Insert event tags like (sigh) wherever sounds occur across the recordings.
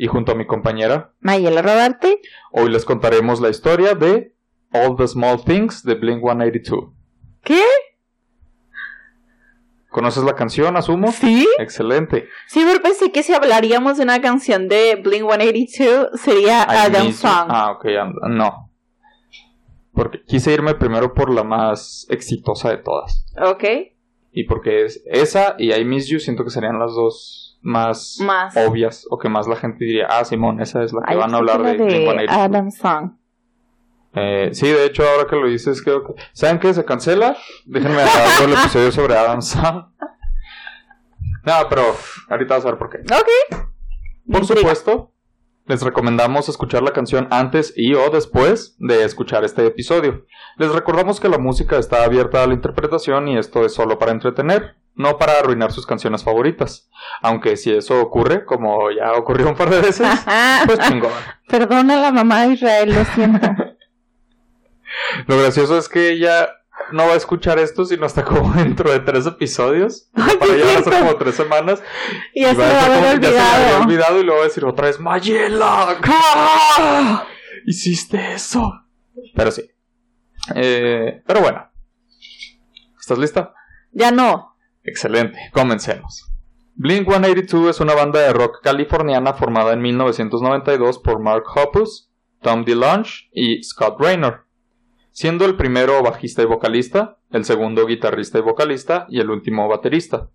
y junto a mi compañera Mayela Rodarte, hoy les contaremos la historia de All the Small Things de Blink 182. ¿Qué? ¿Conoces la canción, asumo? ¿Sí? Excelente. Sí, pero pensé que si hablaríamos de una canción de Blink 182 sería Adam. Song. Ah, ok, and- no. Porque quise irme primero por la más exitosa de todas. Ok. Y porque es esa y I Miss You siento que serían las dos más, Más. obvias o que más la gente diría, ah, Simón, esa es la que van a hablar de, la Blink-182. Adam Song. Eh, sí, de hecho, ahora que lo dices, creo que... ¿Saben qué? Se cancela. Déjenme hacer el (laughs) episodio sobre Adam Sandler. No, pero ahorita vas a ver por qué. Ok. Por supuesto, les recomendamos escuchar la canción antes y o después de escuchar este episodio. Les recordamos que la música está abierta a la interpretación y esto es solo para entretener, no para arruinar sus canciones favoritas. Aunque si eso ocurre, como ya ocurrió un par de veces, pues chingón. (laughs) Perdona a la mamá de Israel, lo siento. (laughs) Lo gracioso es que ella no va a escuchar esto sino hasta como (laughs) dentro de tres episodios. Ay, Para ella van a ser como tres semanas. Y se va va a estar como- ya se había olvidado. olvidado y luego va a decir otra vez, Mayela, ¡ah! hiciste eso. Pero sí. Eh, pero bueno. ¿Estás lista? Ya no. Excelente, comencemos. Blink 182 es una banda de rock californiana formada en 1992 por Mark Hoppus, Tom DeLonge y Scott Raynor, siendo el primero bajista y vocalista, el segundo guitarrista y vocalista y el último baterista.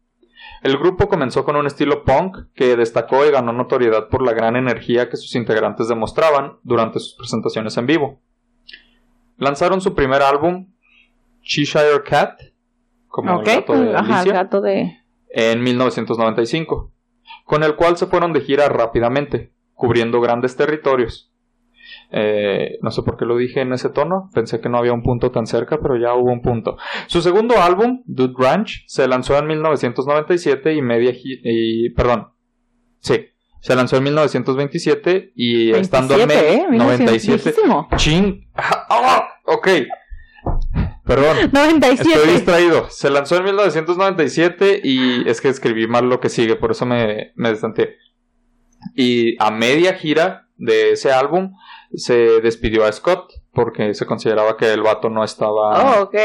El grupo comenzó con un estilo punk que destacó y ganó notoriedad por la gran energía que sus integrantes demostraban durante sus presentaciones en vivo. Lanzaron su primer álbum, Cheshire Cat, como ok. el gato de Ajá, el Alicia, gato de. en 1995, con el cual se fueron de gira rápidamente, cubriendo grandes territorios. Eh, no sé por qué lo dije en ese tono, pensé que no había un punto tan cerca, pero ya hubo un punto. Su segundo álbum, Dude Ranch, se lanzó en 1997 y media y perdón, sí, se lanzó en 1927 y estando en 27, media ¿eh? 97, Viejísimo. ching, ah, ok, perdón. 97. Estoy distraído. Se lanzó en 1997 y es que escribí mal lo que sigue, por eso me, me destanteé. Y a media gira de ese álbum se despidió a Scott porque se consideraba que el vato no estaba, Oh, ok.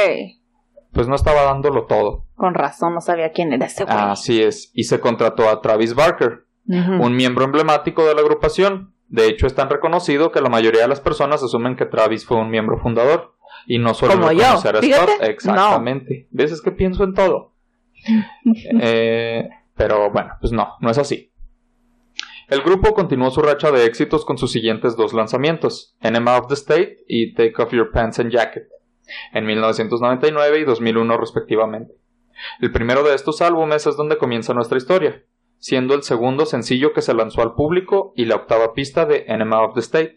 pues no estaba dándolo todo. Con razón, no sabía quién era ese güey. Así es. Y se contrató a Travis Barker, un miembro emblemático de la agrupación. De hecho, es tan reconocido que la mayoría de las personas asumen que Travis fue un miembro fundador y no suelen Como yo, a Scott. Exactamente. ¿Ves? Es que pienso en todo. (laughs) Eh, pero bueno, pues no, no es así. El grupo continuó su racha de éxitos con sus siguientes dos lanzamientos, Enema of the State y Take Off Your Pants and Jacket, en 1999 y 2001 respectivamente. El primero de estos álbumes es donde comienza nuestra historia, siendo el segundo sencillo que se lanzó al público y la octava pista de Enema of the State.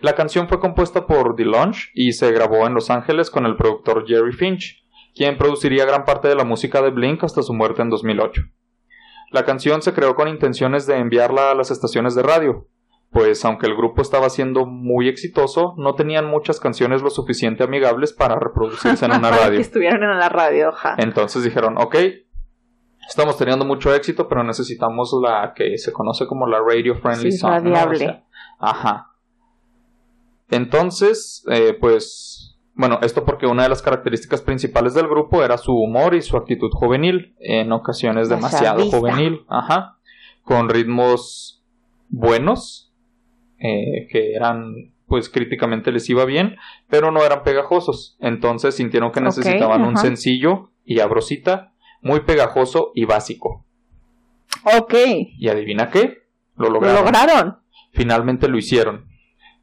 La canción fue compuesta por DeLonge y se grabó en Los Ángeles con el productor Jerry Finch, quien produciría gran parte de la música de Blink hasta su muerte en 2008. La canción se creó con intenciones de enviarla a las estaciones de radio, pues aunque el grupo estaba siendo muy exitoso, no tenían muchas canciones lo suficiente amigables para reproducirse en una (laughs) Para que radio. estuvieran en la radio, ja. Entonces dijeron, ok, estamos teniendo mucho éxito, pero necesitamos la que se conoce como la radio friendly Sí, song. ¿no? radiable. O sea, ajá. Entonces, eh, pues, bueno, esto porque una de las características principales del grupo era su humor y su actitud juvenil, en ocasiones demasiado juvenil, ajá, con ritmos buenos, eh, que eran, pues, críticamente les iba bien, pero no eran pegajosos. Entonces sintieron que necesitaban un sencillo y abrosita, muy pegajoso y básico. Ok. ¿Y adivina qué? Lo Lo lograron. lograron. Finalmente lo hicieron.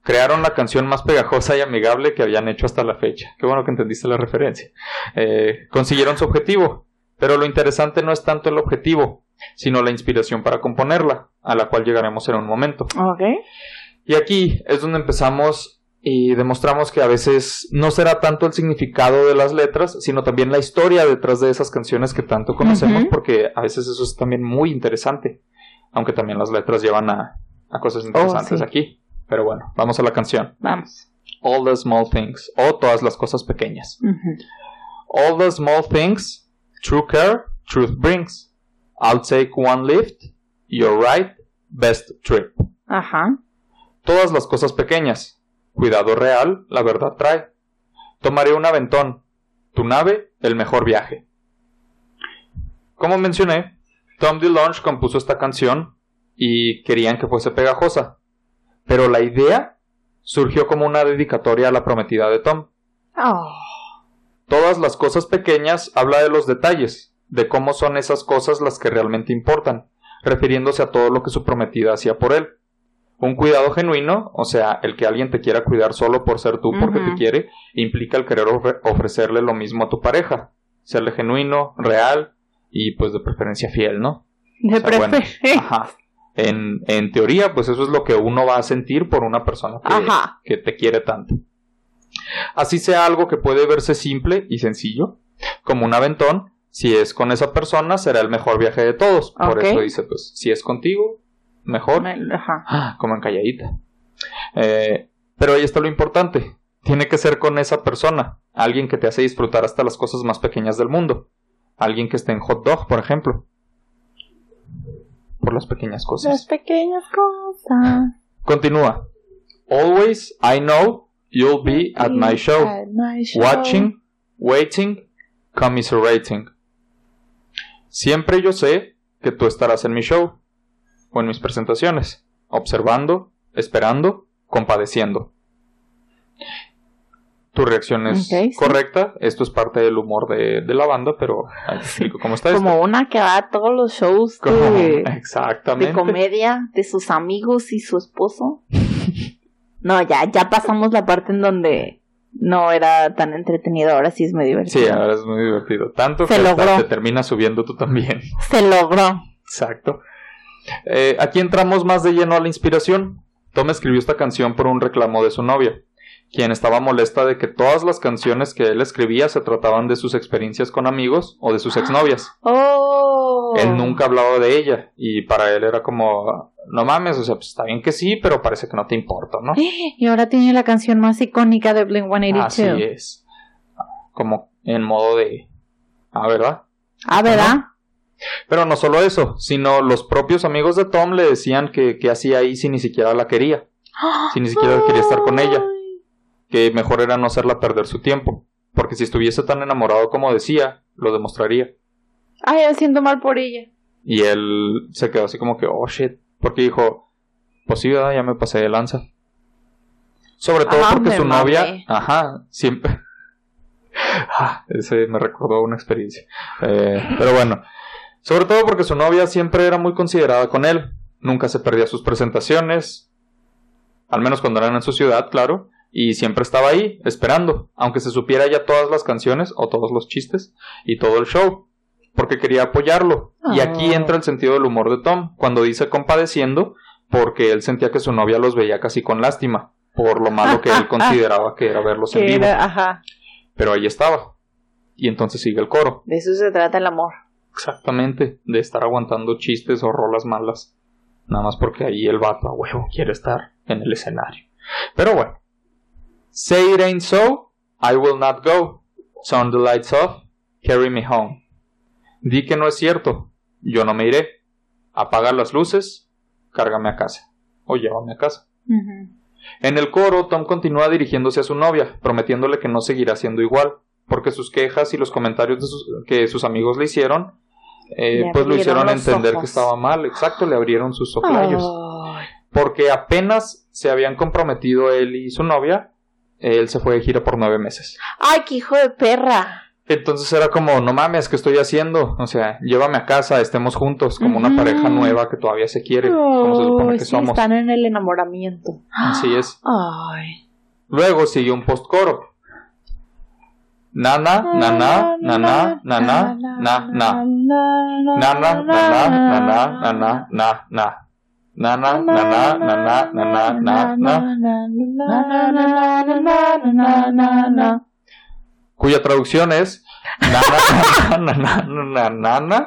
Crearon la canción más pegajosa y amigable que habían hecho hasta la fecha. Qué bueno que entendiste la referencia. Eh, consiguieron su objetivo, pero lo interesante no es tanto el objetivo, sino la inspiración para componerla, a la cual llegaremos en un momento. Y aquí es donde empezamos y demostramos que a veces no será tanto el significado de las letras, sino también la historia detrás de esas canciones que tanto conocemos, porque a veces eso es también muy interesante, aunque también las letras llevan a, a cosas interesantes sí. aquí. Pero bueno, vamos a la canción. Vamos. All the small things, o todas las cosas pequeñas. All the small things, true care, truth brings. I'll take one lift, you're right, best trip. Ajá. Todas las cosas pequeñas. Cuidado real, la verdad trae. Tomaré un aventón. Tu nave, el mejor viaje. Como mencioné, Tom DeLonge compuso esta canción y querían que fuese pegajosa. Pero la idea surgió como una dedicatoria a la prometida de Tom. Oh. Todas las cosas pequeñas habla de los detalles, de cómo son esas cosas las que realmente importan, refiriéndose a todo lo que su prometida hacía por él. Un cuidado genuino, o sea, el que alguien te quiera cuidar solo por ser tú porque te quiere, implica el querer ofre- ofrecerle lo mismo a tu pareja, serle genuino, real y pues de preferencia fiel, ¿no? De O sea, bueno, preferencia. Ajá. En, en teoría, pues eso es lo que uno va a sentir por una persona que, Ajá. que te quiere tanto. Así sea algo que puede verse simple y sencillo, como un aventón, si es con esa persona será el mejor viaje de todos. Por eso dice, pues, si es contigo, mejor. Ajá. Ah, como en calladita. Eh, pero ahí está lo importante. Tiene que ser con esa persona, alguien que te hace disfrutar hasta las cosas más pequeñas del mundo. Alguien que esté en hot dog, por ejemplo. Por las pequeñas cosas. Las pequeñas cosas. Continúa. Always I know you'll be at my show. At my show. Watching, waiting, commiserating. Siempre yo sé que tú estarás en mi show o en mis presentaciones, observando, esperando, compadeciendo. Tu reacción es sí. correcta. Esto es parte del humor de, de la banda, pero ahí te explico cómo está esto. Como una que va a todos los shows Como- de, Exactamente. de comedia de sus amigos y su esposo. (laughs) No, ya, ya pasamos la parte en donde no era tan entretenido, ahora sí es muy divertido. Sí, ahora es muy divertido. Tanto Se que hasta logró. te terminas subiendo tú también. (laughs) Se logró. Exacto. Eh, aquí entramos más de lleno a la inspiración. Tom escribió esta canción por un reclamo de su novia, quien estaba molesta de que todas las canciones que él escribía se trataban de sus experiencias con amigos o de sus exnovias. (gasps) Oh. Él nunca hablaba de ella y para él era como, no mames, o sea, pues está bien que sí, pero parece que no te importa, ¿no? (gasps) Y ahora tiene la canción más icónica de Blink 182. Así es. Como en modo de... Ah, ¿verdad? Ah, ¿verdad? Pero no solo eso, sino los propios amigos de Tom le decían que, que hacía ahí si ni siquiera la quería, (gasps) si ni siquiera quería estar con ella, que mejor era no hacerla perder su tiempo, porque si estuviese tan enamorado como decía, lo demostraría. Ay, me siento mal por ella. Y él se quedó así como que, oh shit, porque dijo, pues sí, ¿verdad? ya me pasé de lanza. Sobre todo Ah, porque su novia, ajá, siempre... (laughs) Ah, Ese me recordó una experiencia. Eh, pero bueno, sobre todo porque su novia siempre era muy considerada con él. Nunca se perdía sus presentaciones, al menos cuando eran en su ciudad, claro, y siempre estaba ahí, esperando, aunque se supiera ya todas las canciones o todos los chistes y todo el show, porque quería apoyarlo. Y aquí Oh. entra el sentido del humor de Tom, cuando dice compadeciendo, porque él sentía que su novia los veía casi con lástima, por lo malo que él (laughs) consideraba que era verlos en vivo. era, ajá. Pero ahí estaba. Y entonces sigue el coro. De eso se trata el amor. Exactamente, de estar aguantando chistes o rolas malas. Nada más porque ahí el vato a huevo quiere estar en el escenario. Pero bueno. Say it ain't so, I will not go. Turn the lights off, carry me home. Di que no es cierto, yo no me iré. Apaga las luces, cárgame a casa. O llévame a casa. En el coro, Tom continúa dirigiéndose a su novia, prometiéndole que no seguirá siendo igual, porque sus quejas y los comentarios de sus- que sus amigos le hicieron, eh, Le pues lo hicieron entender ojos. que estaba mal. Exacto, le abrieron sus ojlayos. Ay. Porque apenas se habían comprometido él y su novia, él se fue de gira por nueve meses. Ay, qué hijo de perra. Entonces era como, no mames, ¿qué estoy haciendo? O sea, llévame a casa, estemos juntos, como una pareja nueva que todavía se quiere, como se supone que sí, somos. están en el enamoramiento. Así es. Ay. Luego sigue un postcoro. Nana, nana, nana, nana, na, na. Nana, nana, nana, nana, na, na. Nana, nana, nana, nana, nana, nana. Cuya traducción es nana, nana, nana, nana,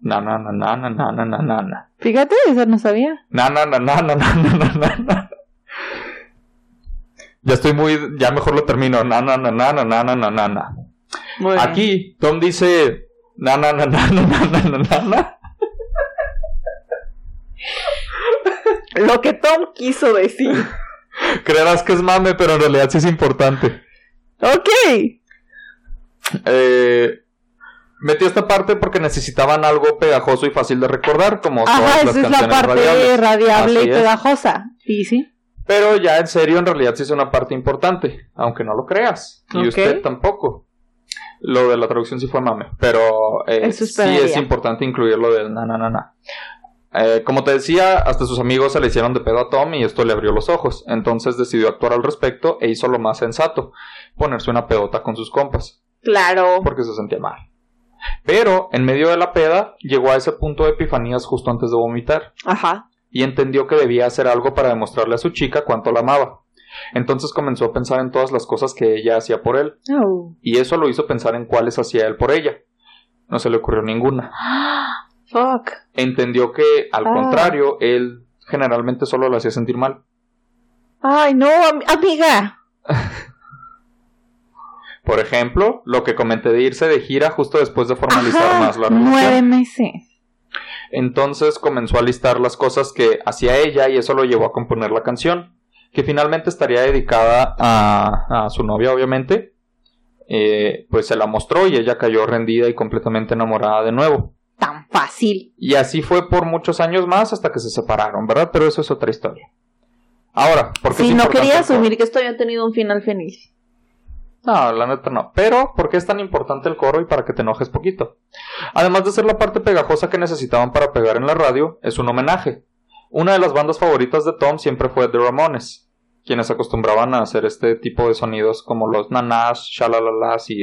nana, nana, nana, nana. Fíjate, eso no sabía. Nana, nana, nana, nana, nana. Ya estoy muy, ya mejor lo termino. Nana, nana, nana, nana, nana. Aquí Tom dice nana, nana, nana, nana, nana. Lo que Tom quiso decir. (laughs) Creerás que es mame, pero en realidad sí es importante. Ok. Eh, metió esta parte porque necesitaban algo pegajoso y fácil de recordar, como Ajá, todas las esa es la parte radiables. radiable Así y pegajosa. Sí, sí. Pero ya en serio, en realidad sí es una parte importante, aunque no lo creas. Y usted tampoco. Lo de la traducción sí fue mame, pero eh, sí es importante incluir lo del na na na na. Eh, como te decía, hasta sus amigos se le hicieron de pedo a Tom y esto le abrió los ojos. Entonces decidió actuar al respecto e hizo lo más sensato, ponerse una pedota con sus compas, Claro. porque se sentía mal. Pero en medio de la peda llegó a ese punto de epifanías justo antes de vomitar Ajá. y entendió que debía hacer algo para demostrarle a su chica cuánto la amaba. Entonces comenzó a pensar en todas las cosas que ella hacía por él, Oh. y eso lo hizo pensar en cuáles hacía él por ella. No se le ocurrió ninguna. (gasps) (gasps) Fuck. Entendió que, al Ah. contrario, él generalmente solo la hacía sentir mal. Ay, no, am- amiga. (laughs) Por ejemplo, lo que comenté de irse de gira justo después de formalizar Ajá, más la relación. nueve meses. Entonces comenzó a listar las cosas que hacía ella y eso lo llevó a componer la canción, que finalmente estaría dedicada a, a su novia, obviamente. Eh, pues se la mostró y ella cayó rendida y completamente enamorada de nuevo. Tan fácil. Y así fue por muchos años más hasta que se separaron, ¿verdad? Pero eso es otra historia. Ahora, ¿por qué es Sí, no quería coro? asumir que esto había tenido un final feliz. No, la neta no. Pero, ¿por qué es tan importante el coro y para que te enojes poquito? Además de ser la parte pegajosa que necesitaban para pegar en la radio, es un homenaje. Una de las bandas favoritas de Tom siempre fue The Ramones, quienes acostumbraban a hacer este tipo de sonidos como los nanás, shalalalas y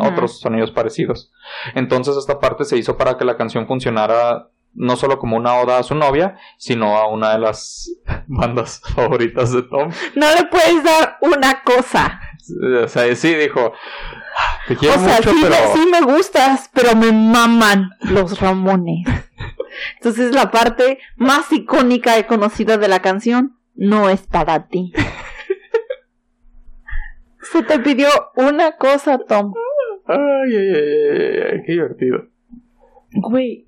Otros sonidos parecidos. Entonces esta parte se hizo para que la canción funcionara no solo como una oda a su novia, sino a una de las (laughs) bandas favoritas de Tom. No le puedes dar una cosa. O sea, sí dijo, te quiero o sea, mucho, sí, pero... sí me gustas, pero me maman los Ramones. (laughs) Entonces la parte más icónica y conocida de la canción no es para ti. (laughs) Se te pidió una cosa, Tom. Ay, ay, ay, ay, ay, qué divertido. Güey.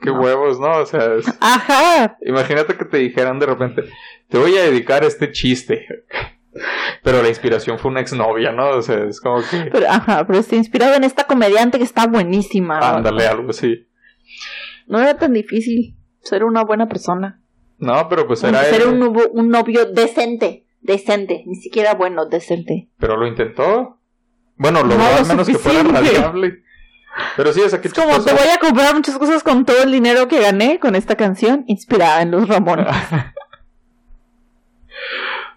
Qué No. huevos, ¿no? O sea, es- (laughs) Ajá. imagínate que te dijeran de repente, te voy a dedicar este chiste. (laughs) Pero la inspiración fue una exnovia, ¿no? O sea, es como que... Pero, ajá, pero está inspirado en esta comediante que está buenísima. ¿no? Ándale, algo así. No era tan difícil ser una buena persona. No, pero pues era ser él. un, novio- un novio decente. Decente. Ni siquiera bueno, decente. Pero lo intentó. Bueno, No lo al menos que fuera suficiente. radiable. Pero sí, es aquí Es como te voy a comprar muchas cosas con todo el dinero que gané con esta canción inspirada en los Ramones. (laughs)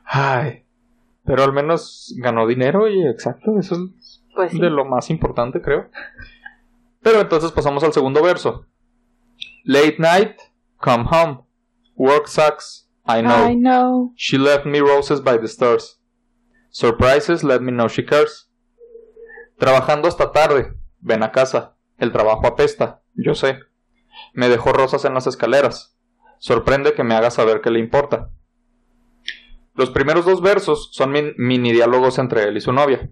Ay. Pero al menos ganó dinero y exacto, eso es Pues sí. de lo más importante, creo. Pero entonces pasamos al segundo verso. Late night, come home. Work sucks, I know. I know. She left me roses by the stars. Surprises let me know she cares. Trabajando hasta tarde. Ven a casa. El trabajo apesta. Yo sé. Me dejó rosas en las escaleras. Sorprende que me haga saber que le importa. Los primeros dos versos son min- mini diálogos entre él y su novia.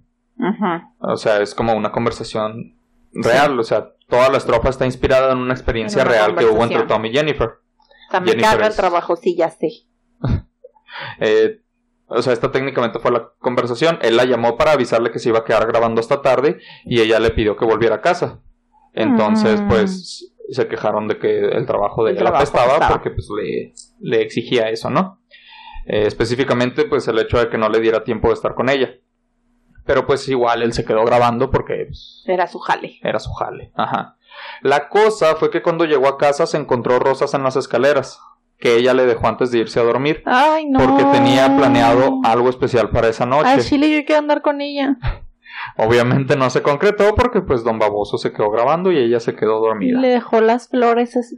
O sea, es como una conversación real. O sea, toda la estrofa está inspirada en una experiencia En una real que hubo entre. Tom y Jennifer. Me Jennifer el trabajo, sí, ya sé. (laughs) Eh, o sea, esta técnicamente fue la conversación. Él la llamó para avisarle que se iba a quedar grabando hasta tarde y ella le pidió que volviera a casa. Entonces, Mm. pues se quejaron de que el trabajo de El ella la trabajo apestaba apestaba. porque pues le, le exigía eso, ¿no? Eh, específicamente, pues el hecho de que no le diera tiempo de estar con ella. Pero pues igual él se quedó grabando porque pues, Era su jale. era su jale. Ajá. La cosa fue que cuando llegó a casa se encontró rosas en las escaleras, que ella le dejó antes de irse a dormir Ay, no. porque tenía planeado algo especial para esa noche. Al chile yo quiero andar con ella. (laughs) Obviamente no se concretó porque pues Don Baboso se quedó grabando y ella se quedó dormida. Le dejó las flores. así.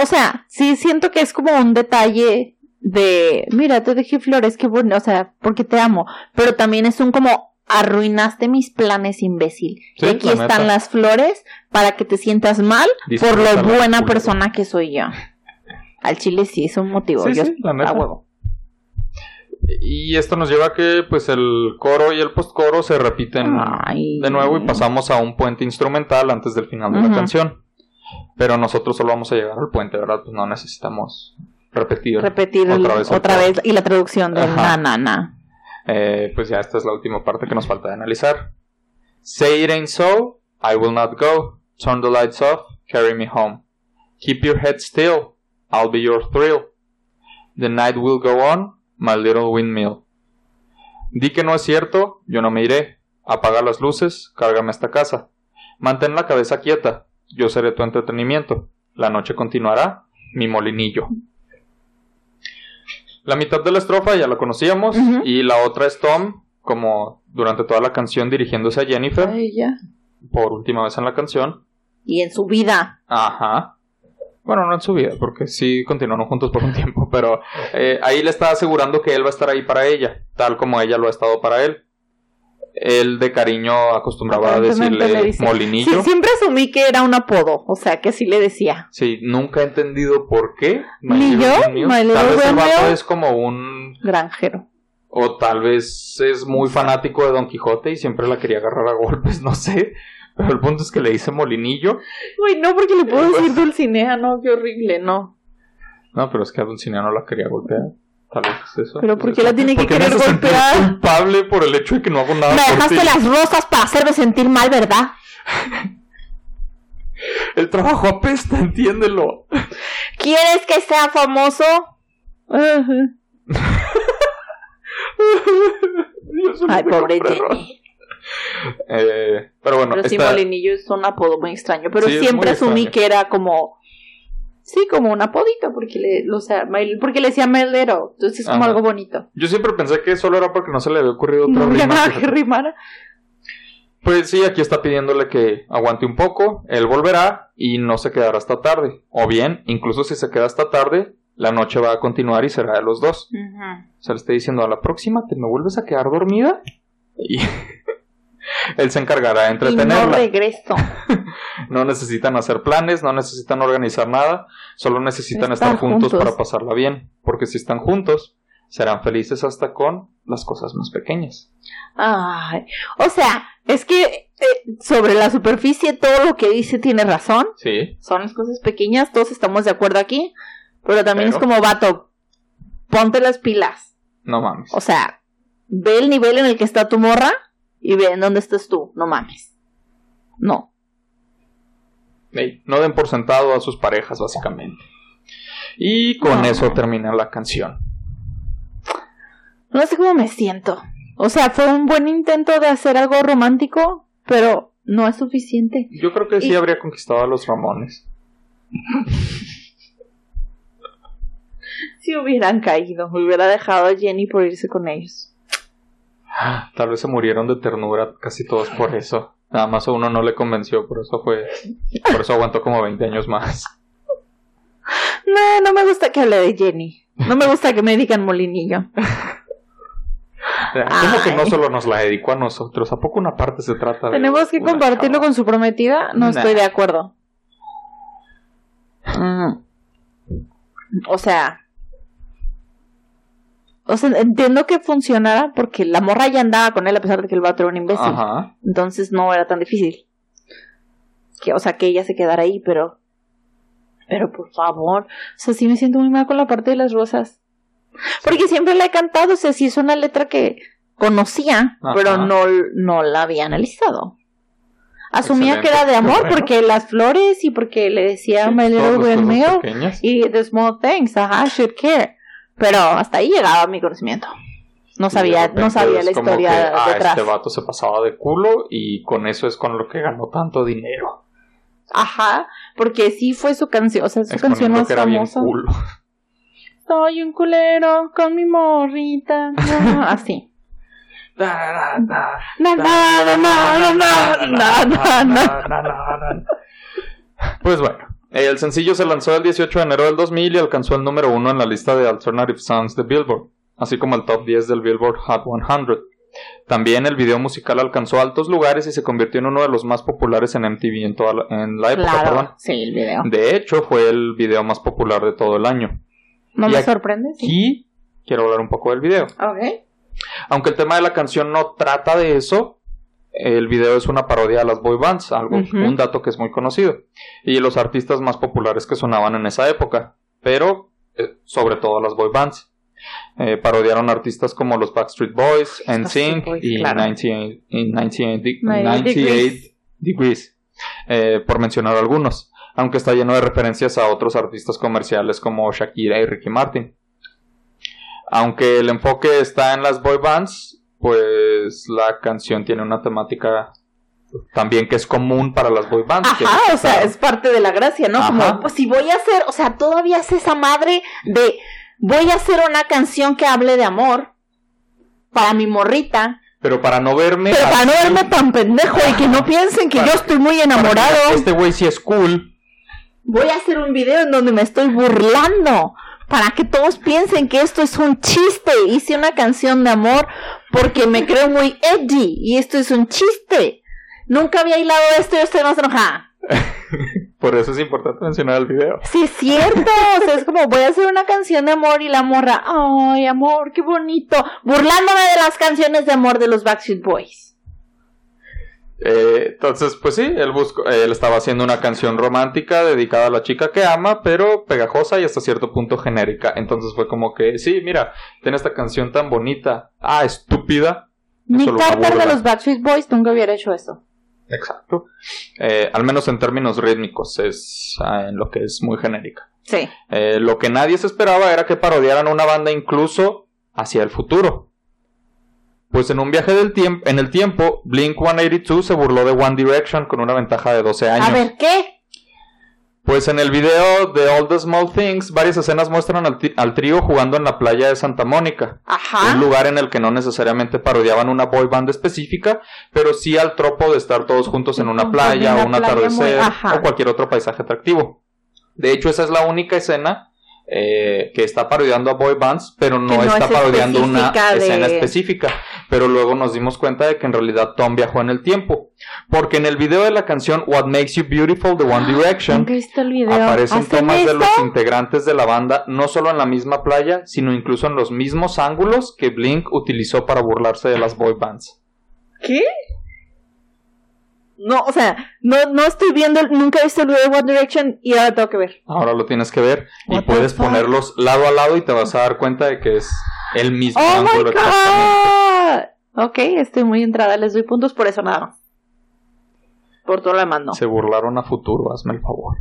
O sea, sí siento que es como un detalle de, mira, te dejé flores, qué bueno, o sea, porque te amo. Pero también es un como, arruinaste mis planes, imbécil. Sí, y aquí la están las flores para que te sientas mal por lo buena persona que soy yo. Al chile sí es un motivo. Sí, yo sí, la neta. a huevo. Y esto nos lleva a que pues el coro y el postcoro se repiten Ay. de nuevo y pasamos a un puente instrumental antes del final de la Ujú. canción. Pero nosotros solo vamos a llegar al puente, ¿verdad? Pues no necesitamos repetir. Repetir Otra vez y la traducción de Ajá. na na na. Eh, pues ya esta es la última parte que nos falta de analizar. Say it ain't so, I will not go. Turn the lights off, carry me home. Keep your head still, I'll be your thrill. The night will go on, my little windmill. Di que no es cierto, yo no me iré. Apaga las luces, cárgame esta casa. Mantén la cabeza quieta, yo seré tu entretenimiento. La noche continuará, mi molinillo. La mitad de la estrofa ya la conocíamos y la otra es Tom, como durante toda la canción dirigiéndose a Jennifer, Ay, ya. por última vez en la canción. Y en su vida. Ajá. Bueno, no en su vida, porque sí continuaron juntos por un (laughs) tiempo, pero eh, ahí le está asegurando que él va a estar ahí para ella, tal como ella lo ha estado para él. Él de cariño acostumbraba a decirle dice- molinillo. Sí, siempre asumí que era un apodo. O sea, que sí le decía. Sí, nunca he entendido por qué. Ni yo, Tal vez el vato es como un... Granjero. O tal vez es muy fanático de Don Quijote y siempre la quería agarrar a golpes, (laughs) no sé. Pero el punto es que le dice molinillo. Uy, no, porque le puedo Eh, decir Dulcinea, no, qué horrible, no. No, pero es que a Dulcinea no la quería golpear. Tal vez es eso. Pero ¿por qué la tiene que ¿Por me querer golpear? culpable por el hecho de que no hago nada Me por dejaste ti. las rosas para hacerme sentir mal, ¿verdad? (laughs) El trabajo apesta, entiéndelo. ¿Quieres que sea famoso? (laughs) (laughs) Ay, pobre. Jenny. (laughs) Eh, pero bueno, Pero sí, esta- Molinillo es un apodo muy extraño. Pero Sí, siempre asumí extraño. que era como. Sí, como un apodito, porque le, o sea, my- porque le decía Melero. Entonces es como Ajá. algo bonito. yo siempre pensé que solo era porque no se le había ocurrido otra No había rima. nada que- que rimara. Pues sí, aquí está pidiéndole que aguante un poco, él volverá y no se quedará hasta tarde. O bien, incluso si se queda hasta tarde, la noche va a continuar y será de los dos. O sea, le está diciendo a la próxima, ¿te me vuelves a quedar dormida? Y (laughs) (laughs) él se encargará de Y no entretenerla. regreso. (laughs) No necesitan hacer planes, no necesitan organizar nada, solo necesitan Estar estar, juntos, juntos. para pasarla bien. Porque si están juntos, serán felices hasta con las cosas más pequeñas. Ay, o sea, es que eh, sobre la superficie todo lo que dice tiene razón. Sí, Son las cosas pequeñas, todos estamos de acuerdo aquí. Pero también Pero- es como vato, ponte las pilas. no mames. O sea, ve el nivel en el que está tu morra y ve en dónde estás tú. No mames. No. No den por sentado a sus parejas, básicamente. Y con No. eso termina la canción. No sé cómo me siento. O sea, fue un buen intento de hacer algo romántico, pero no es suficiente. Yo creo que sí Y- habría conquistado a los Ramones. (laughs) Si hubieran caído, hubiera dejado a Jenny por irse con ellos. Tal vez se murieron de ternura casi todos por eso. Nada más a uno no le convenció, por eso fue. Por eso aguantó como 20 años más. No, no me gusta que hable de Jenny. No me gusta que me digan molinillo. ¿Cómo que no solo nos la dedicó a nosotros? ¿A poco una parte se trata de.? ¿Tenemos que compartirlo chava? con su prometida? No Nah. estoy de acuerdo. Mm. O sea. O sea, entiendo que funcionara porque la morra ya andaba con él a pesar de que el vato era un imbécil. Ajá. Entonces no era tan difícil. Que, o sea, que ella se quedara ahí, pero. Pero por favor. O sea, sí me siento muy mal con la parte de las rosas. Porque siempre la he cantado, o sea, sí es una letra que conocía, Ajá. pero no, no la había analizado. Asumía que era de amor Bueno. porque las flores y porque le decía Sí, My Little y The Small Things, ajá, should care. Pero hasta ahí llegaba mi conocimiento. No sabía, no sabía la historia que, ah, detrás. Este vato se pasaba de culo y con eso es con lo que ganó tanto dinero. Ajá, porque sí fue su canción, o sea, su canción más famosa. culo. Soy un culero con mi morrita. Así. Pues bueno, el sencillo se lanzó el 18 de enero del 2000 y alcanzó el número uno en la lista de Alternative Songs de Billboard, así como el top 10 del Billboard Hot 100. También el video musical alcanzó altos lugares y se convirtió en uno de los más populares en MTV en, toda la, en la época. Claro, perdón. sí, el video. De hecho, fue el video más popular de todo el año. ¿No Y me sorprende? Sí. Y quiero hablar un poco del video. Ok. Aunque el tema de la canción no trata de eso, el video es una parodia a las boy bands, algo, un dato que es muy conocido, y los artistas más populares que sonaban en esa época, pero eh, sobre todo las boy bands. Eh, parodiaron artistas como los Backstreet Boys, NSYNC Boys, y claro. 98, y 98 de- 98 98 Degrees, eh, por mencionar algunos, aunque está lleno de referencias a otros artistas comerciales como Shakira y Ricky Martin. Aunque el enfoque está en las boy bands, pues la canción tiene una temática también que es común para las boy bands. que Ajá, o sea, es parte de la gracia, ¿no? Ajá. Como, pues si voy a hacer, o sea, todavía es esa madre de, voy a hacer una canción que hable de amor para mi morrita, Pero para no verme... pero para no verme tan pendejo y que no piensen que yo estoy muy enamorado, Este güey sí es cool. voy a hacer un video en donde me estoy burlando. Para que todos piensen que esto es un chiste. Hice una canción de amor porque me creo muy edgy. Y esto es un chiste. Nunca había hilado esto y estoy más enojada. (laughs) Por eso es importante mencionar el video. Sí, es cierto. O sea, es como voy a hacer una canción de amor y la morra, ay, amor, qué bonito. Burlándome de las canciones de amor de los Backstreet Boys. Eh, entonces, pues sí, él, buscó, él estaba haciendo una canción romántica dedicada a la chica que ama, pero pegajosa y hasta cierto punto genérica. Entonces fue como que, sí, mira, tiene esta canción tan bonita. Ah, estúpida. Nick Carter de los Backstreet Boys nunca hubiera hecho eso. Exacto. Eh, al menos en términos rítmicos, es ah, en lo que es muy genérica. Sí. Eh, lo que nadie se esperaba era que parodiaran una banda incluso hacia el futuro. Pues en un viaje del tiempo, en el tiempo, Blink 182 se burló de One Direction con una ventaja de 12 años. A ver, ¿qué? Pues en el video de All the Small Things, varias escenas muestran al, al trío jugando en la playa de Santa Mónica. Ajá. Un lugar en el que no necesariamente parodiaban una boy band específica, pero sí al tropo de estar todos juntos en una playa, una un muy- atardecer o cualquier otro paisaje atractivo. De hecho, esa es la única escena eh, que está parodiando a boy bands, pero no, está es parodiando una de- escena específica. Pero luego nos dimos cuenta de que en realidad Tom viajó en el tiempo. Porque en el video de la canción What Makes You Beautiful de One Direction, el video. Aparecen ¿Hacen tomas de los integrantes de la banda, no solo en la misma playa, sino incluso en los mismos ángulos que Blink utilizó para burlarse de las boy bands. ¿Qué? No, o sea, no, no estoy viendo, el- nunca he visto el video de One Direction y ahora tengo que ver. Ahora lo tienes que ver y puedes ponerlos lado a lado y te vas a dar cuenta de que es el mismo ¡Oh, my ángulo exactamente. God! Ok, estoy muy entrada, les doy puntos por eso nada más. Por todo lo demás no. Se burlaron a futuro, hazme el favor.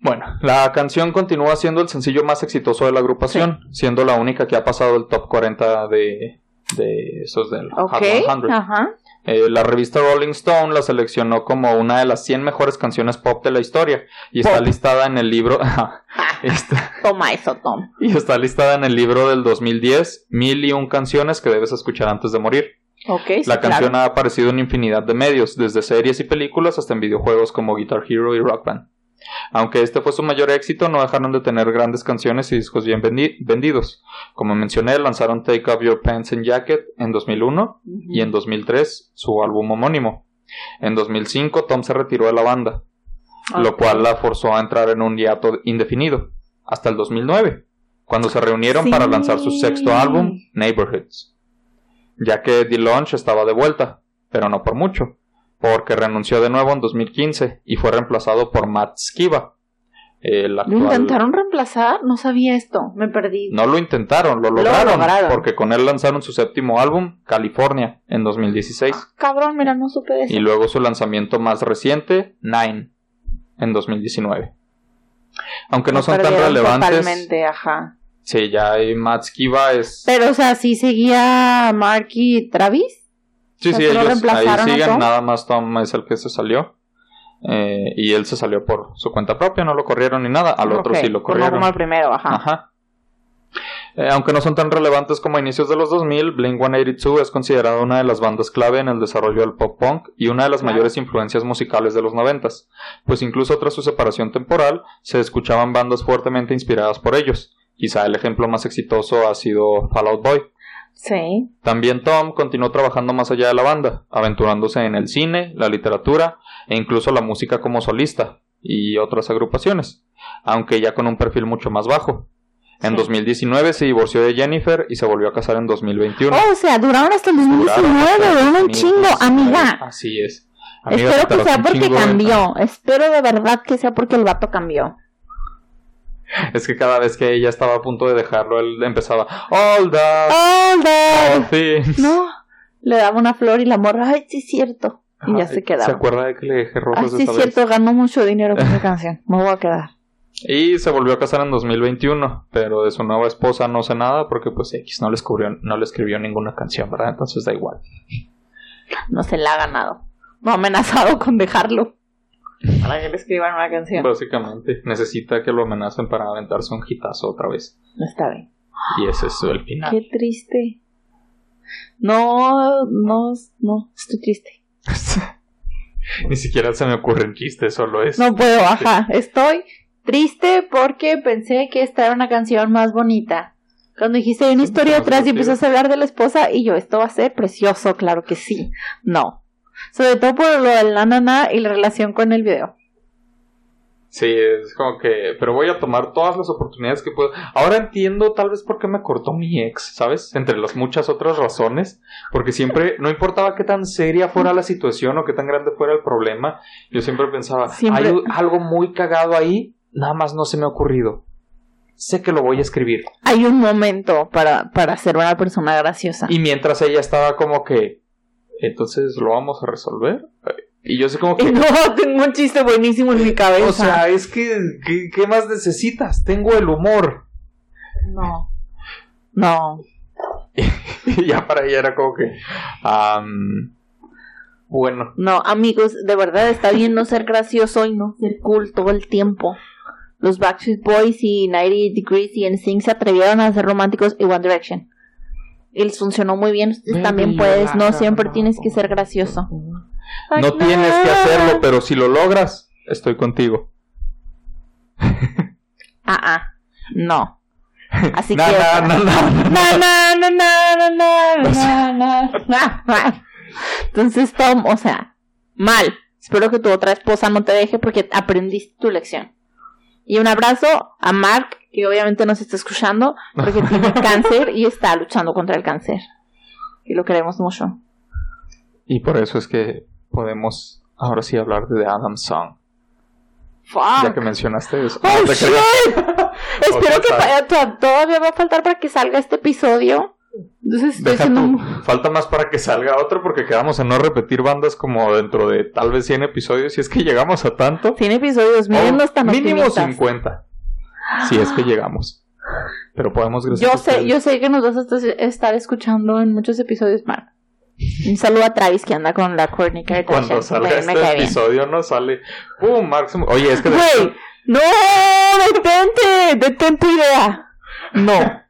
Bueno, la canción continúa siendo el sencillo más exitoso de la agrupación, siendo la única que ha pasado el top 40 de, de esos del Hot Ok, 100. ajá. Eh, la revista Rolling Stone la seleccionó como una de las 100 mejores canciones pop de la historia y está listada en el libro (laughs) Ah, está- toma eso, Tom. y está listada en el libro del 2010 Mil y un canciones que debes escuchar antes de morir. Sí, La canción claro. ha aparecido en infinidad de medios, desde series y películas hasta en videojuegos como Guitar Hero y Rock Band. Aunque este fue su mayor éxito, no dejaron de tener grandes canciones y discos bien vendi- vendidos. Como mencioné, lanzaron Take Off Your Pants and Jacket en 2001 y en 2003 su álbum homónimo. En 2005 Tom se retiró de la banda, lo cual la forzó a entrar en un hiato indefinido, hasta el 2009, cuando se reunieron para lanzar su sexto álbum, Neighborhoods. Ya que DeLonge estaba de vuelta, pero no por mucho, porque renunció de nuevo en 2015 y fue reemplazado por Matt Skiba. El ¿Lo actual... intentaron reemplazar? No sabía esto, me perdí. No lo intentaron, lo Lo lograron, lograron. porque con él lanzaron su séptimo álbum, California, en 2016. Cabrón, mira, no supe eso. Y luego su lanzamiento más reciente, Nine, en 2019. Aunque no Me son tan relevantes. Totalmente, ajá. Sí, ya hay Matt Skiba es. Pero, o sea, sí seguía Mark y Travis. Sí, o sea, sí, ¿solo ellos ahí siguen, nada más Tom es el que se salió. Eh, y él se salió por su cuenta propia, no lo corrieron ni nada. Al otro sí lo pues corrieron. como al primero, ajá. Ajá. Eh, aunque no son tan relevantes como a inicios de los 2000, Blink 182 es considerada una de las bandas clave en el desarrollo del pop punk y una de las Claro. mayores influencias musicales de los 90, pues incluso tras su separación temporal se escuchaban bandas fuertemente inspiradas por ellos. Quizá el ejemplo más exitoso ha sido Fall Out Boy. Sí. También Tom continuó trabajando más allá de la banda, aventurándose en el cine, la literatura e incluso la música como solista y otras agrupaciones, aunque ya con un perfil mucho más bajo. En Sí. 2019 se divorció de Jennifer y se volvió a casar en 2021. Oh, o sea, duraron hasta el Duraron 2019, hasta el duraron un chingo, 2019. amiga. Así es. Amiga, Espero que sea porque cambió. Espero de verdad que sea porque el vato cambió. (laughs) Es que cada vez que ella estaba a punto de dejarlo, él empezaba All that, ¡Oh, all no! things". No. Le daba una flor y la morra, ay, sí cierto. Y ya se quedaba. ¿Se acuerda de que le dejé rosas Ay, sí vez? cierto, ganó mucho dinero con (laughs) esa canción. Me voy a quedar. Y se volvió a casar en 2021, pero de su nueva esposa no sé nada porque pues X no le escribió, no le escribió ninguna canción, ¿verdad? Entonces da igual. No se la ha ganado. No ha amenazado con dejarlo. Para que le escriban una canción. Básicamente necesita que lo amenacen para aventarse un hitazo otra vez. No está bien. Y ese es el final. Qué triste. No, no, no, estoy triste. (laughs) Ni siquiera se me ocurren chistes, solo es. No puedo, ajá. Estoy triste porque pensé que esta era una canción más bonita. Cuando dijiste hay una historia detrás y empezaste a hablar de la esposa y yo, esto va a ser precioso, claro que sí. No. Sobre todo por lo del nanana y la relación con el video. Sí, es como que, pero voy a tomar todas las oportunidades que puedo. Ahora entiendo tal vez por qué me cortó mi ex, ¿sabes? Entre las muchas otras razones, porque siempre, no importaba qué tan seria fuera la situación o qué tan grande fuera el problema, yo siempre pensaba, Siempre- hay algo muy cagado ahí, nada más no se me ha ocurrido. Sé que lo voy a escribir. Hay un momento para, para ser una persona graciosa. Y mientras ella estaba como que, entonces lo vamos a resolver. Y yo sé como que, (laughs) No, tengo un chiste buenísimo en mi cabeza. o sea, es que, ¿qué, qué más necesitas? Tengo el humor. no. No. (laughs) Y ya para ella era como que. bueno, No, amigos, de verdad está bien no ser gracioso y no ser cool todo el tiempo. Los Backstreet Boys y 98 Degrees y NSYNC se atrevieron a ser románticos y One Direction les funcionó muy bien, también puedes, no siempre tienes que ser gracioso. No tienes que hacerlo, pero si lo logras, estoy contigo. (laughs) Ah, ah, no. Así que. Entonces, Tom, o sea, mal. Espero que tu otra esposa no te deje porque aprendiste tu lección. Y un abrazo a Mark que obviamente nos está escuchando porque (laughs) tiene cáncer y está luchando contra el cáncer. Y lo queremos mucho. Y por eso es que podemos ahora sí hablar de The Adam Song. Ya Fuck. que mencionaste eso. Oh, (laughs) No shit. Espero que todavía va a faltar para que salga este episodio. Entonces estoy Deja un- Falta más para que salga otro porque quedamos en no repetir bandas como dentro de tal vez 100 episodios. Si es que llegamos a tanto. 100 episodios, no están mínimo optimistas. 50. Si es que llegamos. Pero podemos gracias Yo sé, ustedes. yo sé que nos vas a est- estar escuchando en muchos episodios, Mark. Un saludo a Travis que anda con la Courtney Kardashian. Cuando salga Me- me este bien. episodio no sale. ¡Pum! Máximo. Oye, es que de Güey, no, detente, detén tu idea. No,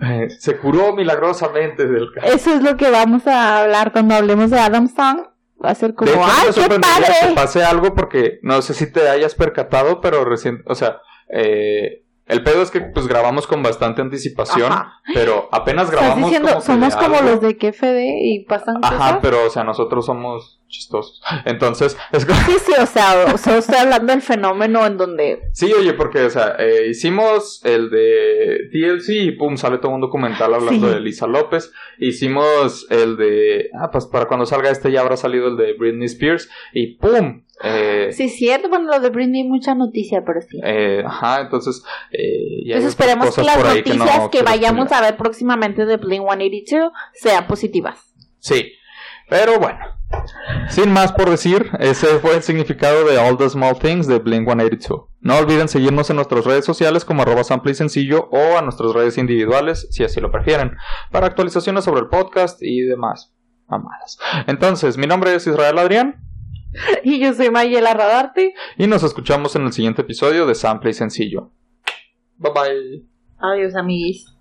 eh, se curó milagrosamente del cáncer. eso es lo que vamos a hablar cuando hablemos de Adam Song. Va a ser como, De hecho, ¡ay, me qué sorprendería que padre! pase algo porque no sé si te hayas percatado, pero recién, o sea, eh, el pedo es que pues grabamos con bastante anticipación, Ajá. pero apenas Estás grabamos diciendo, como que somos de como algo. los de KFD y pasan Ajá, cosas. pero o sea, nosotros somos chistosos. Entonces, (laughs) es como... Sí, sí, o sea, o sea, estoy hablando del fenómeno en donde Sí, oye, porque, o sea, eh, hicimos el de TLC y pum, sale todo un documental hablando Sí. de Lisa López. Hicimos el de. Ah, pues para cuando salga este ya habrá salido el de Britney Spears y pum. Eh, Sí, cierto, bueno, lo de Britney mucha noticia, pero sí. eh, ajá, entonces. Eh, y hay Entonces esperemos que las noticias no que, vayamos a ver próximamente de Blink 182 sean positivas. Sí, pero bueno. Sin más por decir, ese fue el significado de All the Small Things de Blink 182. No olviden seguirnos en nuestras redes sociales como arroba sample y sencillo o a nuestras redes individuales si así lo prefieren, para actualizaciones sobre el podcast y demás mamadas. Entonces, mi nombre es Israel Adrián Y yo soy Mayela Radarte. y nos escuchamos en el siguiente episodio de Sample y Sencillo. Bye bye. Adiós, amiguis.